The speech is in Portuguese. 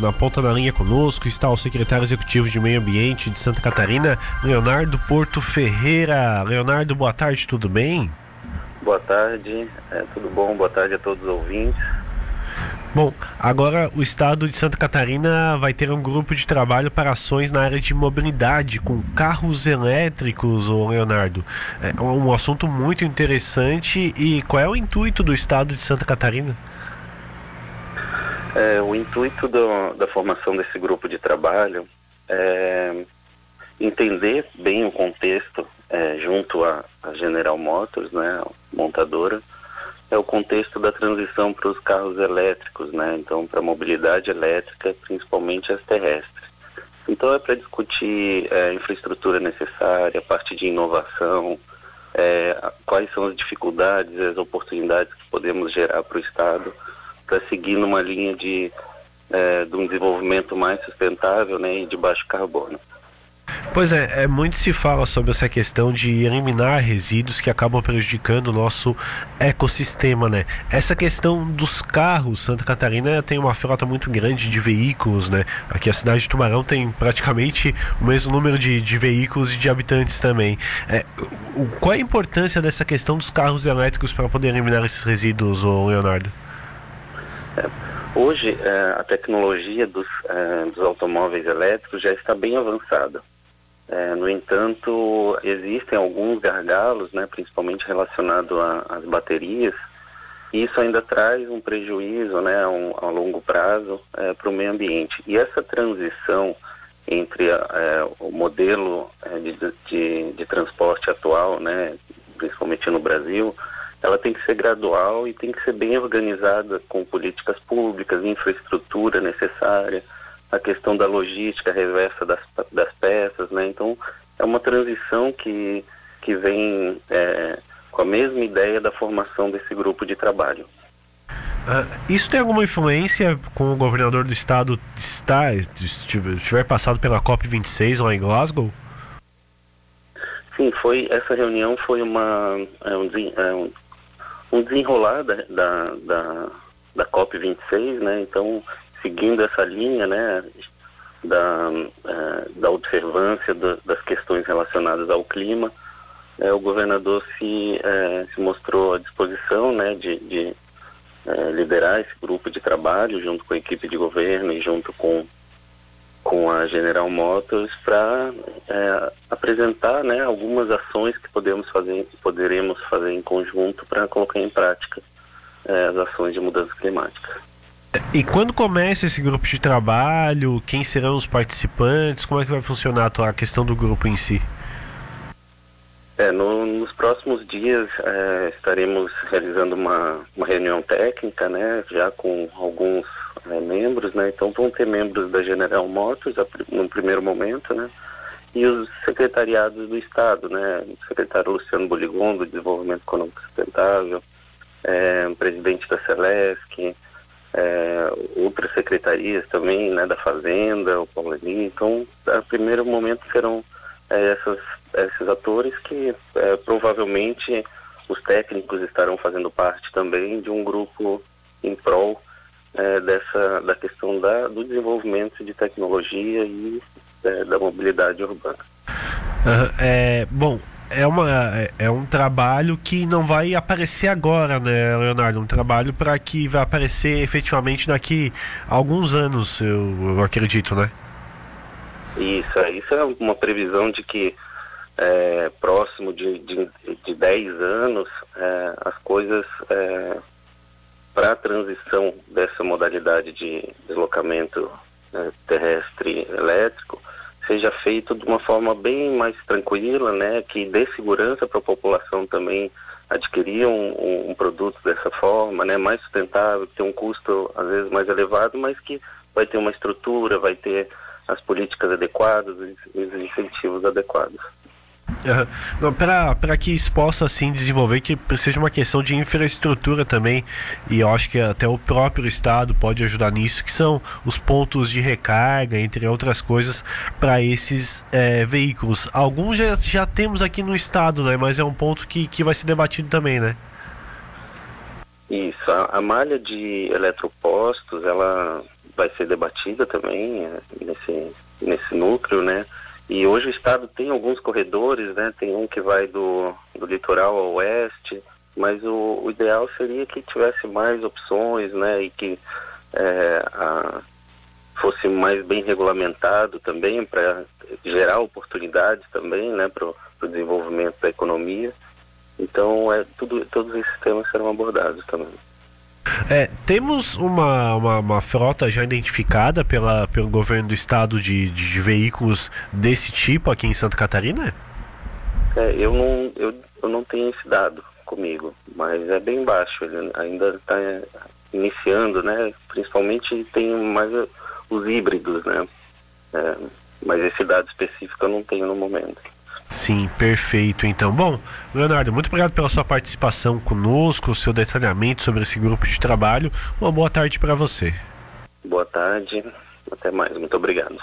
na ponta da linha conosco está o secretário executivo de Meio Ambiente de Santa Catarina, Leonardo Porto Ferreira. Leonardo, boa tarde, tudo bem? Boa tarde, é, tudo bom? Boa tarde a todos os ouvintes. Bom, agora o estado de Santa Catarina vai ter um grupo de trabalho para ações na área de mobilidade com carros elétricos, ô Leonardo. É um assunto muito interessante e qual é o intuito do estado de Santa Catarina? É, o intuito do, da formação desse grupo de trabalho é entender bem o contexto é, junto à General Motors, né, montadora, é o contexto da transição para os carros elétricos, né? Então, para a mobilidade elétrica, principalmente as terrestres. Então, é para discutir é, a infraestrutura necessária, a parte de inovação, é, quais são as dificuldades, as oportunidades que podemos gerar para o Estado, para seguir numa linha de, é, de um desenvolvimento mais sustentável né, e de baixo carbono. Pois é, é, muito se fala sobre essa questão de eliminar resíduos que acabam prejudicando o nosso ecossistema, né? Essa questão dos carros, Santa Catarina tem uma frota muito grande de veículos, né? Aqui a cidade de Tubarão tem praticamente o mesmo número de, de veículos e de habitantes também. É, o, qual é a importância dessa questão dos carros elétricos para poder eliminar esses resíduos, Leonardo? Hoje é, a tecnologia dos, é, dos automóveis elétricos já está bem avançada. É, no entanto, existem alguns gargalos, né, principalmente relacionado às baterias, e isso ainda traz um prejuízo né, um, a longo prazo para o meio ambiente. E essa transição entre o modelo de, de, de, transporte atual, né, principalmente no Brasil, ela tem que ser gradual e tem que ser bem organizada com políticas públicas, infraestrutura necessária, a questão da logística reversa das, das peças, né? Então é uma transição que, que vem é, com a mesma ideia da formação desse grupo de trabalho. Uh, isso tem alguma influência com o governador do estado estar estiver passado pela COP 26 lá em Glasgow? Sim, foi essa reunião foi uma é um, é um, um desenrolar da, da, da, da COP 26, né? Então seguindo essa linha, né, da, uh, da observância das questões relacionadas ao clima, uh, o governador se, uh, se mostrou à disposição, né, de, de liderar esse grupo de trabalho junto com a equipe de governo e junto com com a General Motors para apresentar, né, algumas ações que podemos fazer, poderemos fazer em conjunto para colocar em prática as ações de mudança climática. E quando começa esse grupo de trabalho? Quem serão os participantes? Como é que vai funcionar a questão do grupo em si? É, no, nos próximos dias é, estaremos realizando uma, uma reunião técnica, né, já com alguns é, membros, né, então vão ter membros da General Motors a, no primeiro momento, né, e os secretariados do Estado, né, o secretário Luciano Boligon, do Desenvolvimento Econômico Sustentável, é, presidente da Celesc, é, outras secretarias também, né, da Fazenda, o Paulo Eli. Então, a primeiro momento serão é, essas, esses atores que é, provavelmente os técnicos estarão fazendo parte também de um grupo em prol é, dessa da questão da, do desenvolvimento de tecnologia e é, da mobilidade urbana. Uhum, é, bom, é, uma, é, é um trabalho que não vai aparecer agora, né, Leonardo? Um trabalho para que vai aparecer efetivamente daqui a alguns anos, eu, eu acredito, né? Isso, é, isso é uma previsão de que é, próximo de, de, de 10 anos é, as coisas é, para a transição dessa modalidade de deslocamento né, terrestre elétrico seja feito de uma forma bem mais tranquila, né, que dê segurança para a população também adquirir um, um, produto dessa forma, né, mais sustentável, que tem um custo às vezes mais elevado, mas que vai ter uma estrutura, vai ter as políticas adequadas, os incentivos adequados. Uhum. Para que isso possa assim desenvolver, que seja uma questão de infraestrutura também, e eu acho que até o próprio Estado pode ajudar nisso, que são os pontos de recarga, entre outras coisas, para esses é, veículos. Alguns já, já temos aqui no Estado, né? mas é um ponto que, que vai ser debatido também, né? Isso, a, a malha de eletropostos, ela vai ser debatida também é, nesse, nesse núcleo, né? E hoje o estado tem alguns corredores, né? Tem um que vai do, do litoral ao oeste, mas o, o ideal seria que tivesse mais opções, né? E que é, a, fosse mais bem regulamentado também para gerar oportunidades também, né? Para o desenvolvimento da economia. Então, é, tudo, todos esses temas serão abordados também. É, temos uma, uma, uma, frota já identificada pela, pelo governo do estado de, de veículos desse tipo aqui em Santa Catarina? É, eu, não, eu, eu não tenho esse dado comigo, mas é bem baixo, ele ainda está iniciando, né? Principalmente tem mais os híbridos, né? É, mas esse dado específico eu não tenho no momento. Sim, perfeito. Então, bom, Leonardo, muito obrigado pela sua participação conosco, o seu detalhamento sobre esse grupo de trabalho. Uma boa tarde para você. Boa tarde, até mais. Muito obrigado.